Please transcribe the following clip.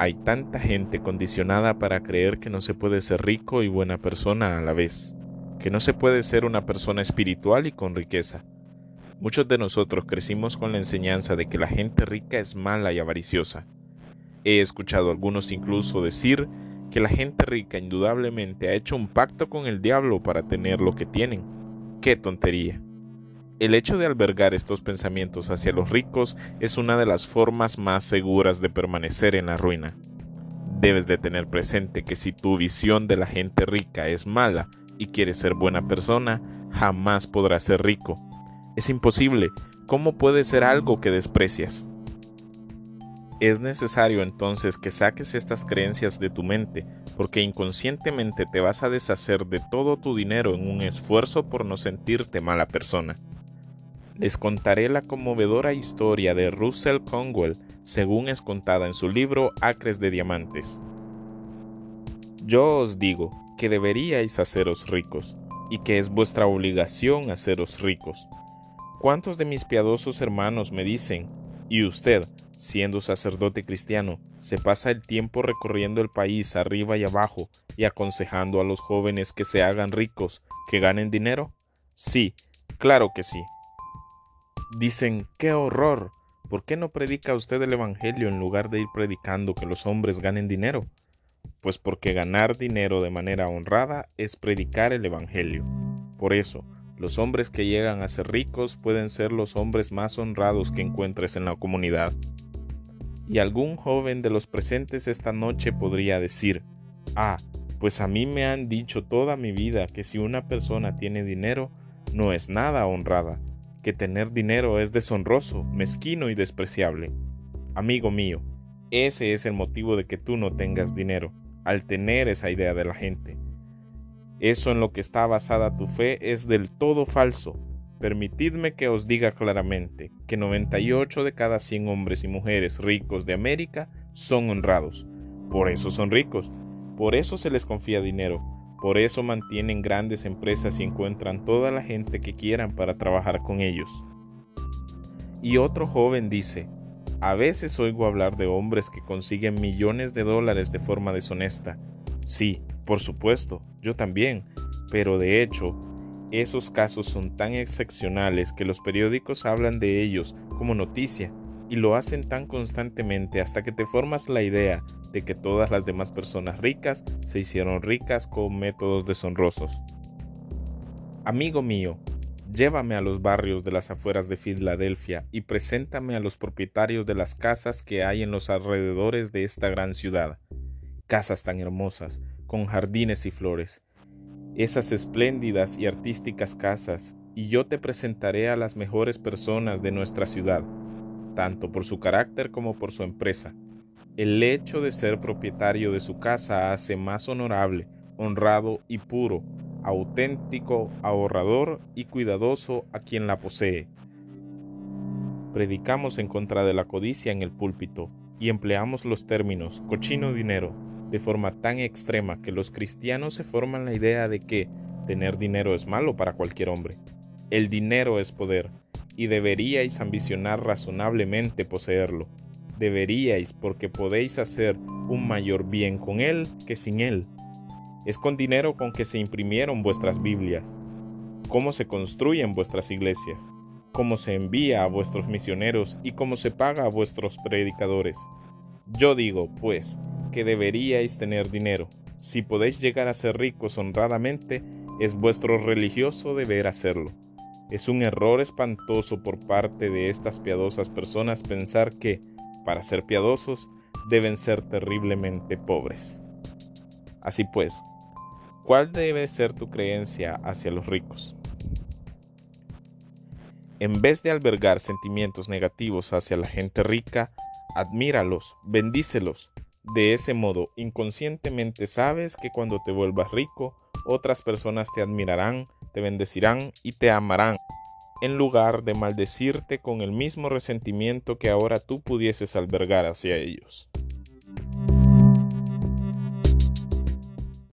Hay tanta gente condicionada para creer que no se puede ser rico y buena persona a la vez, que no se puede ser una persona espiritual y con riqueza. Muchos de nosotros crecimos con la enseñanza de que la gente rica es mala y avariciosa. He escuchado a algunos incluso decir que la gente rica indudablemente ha hecho un pacto con el diablo para tener lo que tienen. ¡Qué tontería! El hecho de albergar estos pensamientos hacia los ricos es una de las formas más seguras de permanecer en la ruina. Debes de tener presente que si tu visión de la gente rica es mala y quieres ser buena persona, jamás podrás ser rico. Es imposible. ¿Cómo puede ser algo que desprecias? Es necesario entonces que saques estas creencias de tu mente, porque inconscientemente te vas a deshacer de todo tu dinero en un esfuerzo por no sentirte mala persona. Les contaré la conmovedora historia de Russell Conwell, según es contada en su libro Acres de Diamantes. Yo os digo que deberíais haceros ricos, y que es vuestra obligación haceros ricos. ¿Cuántos de mis piadosos hermanos me dicen, y usted, siendo sacerdote cristiano, se pasa el tiempo recorriendo el país arriba y abajo y aconsejando a los jóvenes que se hagan ricos, que ganen dinero? Sí, claro que sí. Dicen, ¡qué horror! ¿Por qué no predica usted el Evangelio en lugar de ir predicando que los hombres ganen dinero? Pues porque ganar dinero de manera honrada es predicar el Evangelio. Por eso, los hombres que llegan a ser ricos pueden ser los hombres más honrados que encuentres en la comunidad. Y algún joven de los presentes esta noche podría decir, ah, pues a mí me han dicho toda mi vida que si una persona tiene dinero, no es nada honrada, que tener dinero es deshonroso, mezquino y despreciable. Amigo mío, ese es el motivo de que tú no tengas dinero, al tener esa idea de la gente. Eso en lo que está basada tu fe es del todo falso. Permitidme que os diga claramente que 98 de cada 100 hombres y mujeres ricos de América son honrados. Por eso son ricos. Por eso se les confía dinero por eso mantienen grandes empresas y encuentran toda la gente que quieran para trabajar con ellos. Y otro joven dice, a veces oigo hablar de hombres que consiguen millones de dólares de forma deshonesta. Sí, por supuesto, yo también, pero de hecho, esos casos son tan excepcionales que los periódicos hablan de ellos como noticia y lo hacen tan constantemente hasta que te formas la idea de que todas las demás personas ricas se hicieron ricas con métodos deshonrosos. Amigo mío, llévame a los barrios de las afueras de Filadelfia y preséntame a los propietarios de las casas que hay en los alrededores de esta gran ciudad. Casas tan hermosas, con jardines y flores. Esas espléndidas y artísticas casas, y yo te presentaré a las mejores personas de nuestra ciudad tanto por su carácter como por su empresa. El hecho de ser propietario de su casa hace más honorable, honrado y puro, auténtico, ahorrador y cuidadoso a quien la posee. Predicamos en contra de la codicia en el púlpito y empleamos los términos cochino dinero de forma tan extrema que los cristianos se forman la idea de que tener dinero es malo para cualquier hombre. El dinero es poder, y deberíais ambicionar razonablemente poseerlo. Deberíais porque podéis hacer un mayor bien con él que sin él. Es con dinero con que se imprimieron vuestras Biblias, cómo se construyen vuestras iglesias, cómo se envía a vuestros misioneros y cómo se paga a vuestros predicadores. Yo digo, pues, que deberíais tener dinero. Si podéis llegar a ser ricos honradamente, es vuestro religioso deber hacerlo. Es un error espantoso por parte de estas piadosas personas pensar que, para ser piadosos, deben ser terriblemente pobres. Así pues, ¿cuál debe ser tu creencia hacia los ricos? En vez de albergar sentimientos negativos hacia la gente rica, admíralos, bendícelos. De ese modo, inconscientemente sabes que cuando te vuelvas rico, otras personas te admirarán, te bendecirán y te amarán, en lugar de maldecirte con el mismo resentimiento que ahora tú pudieses albergar hacia ellos.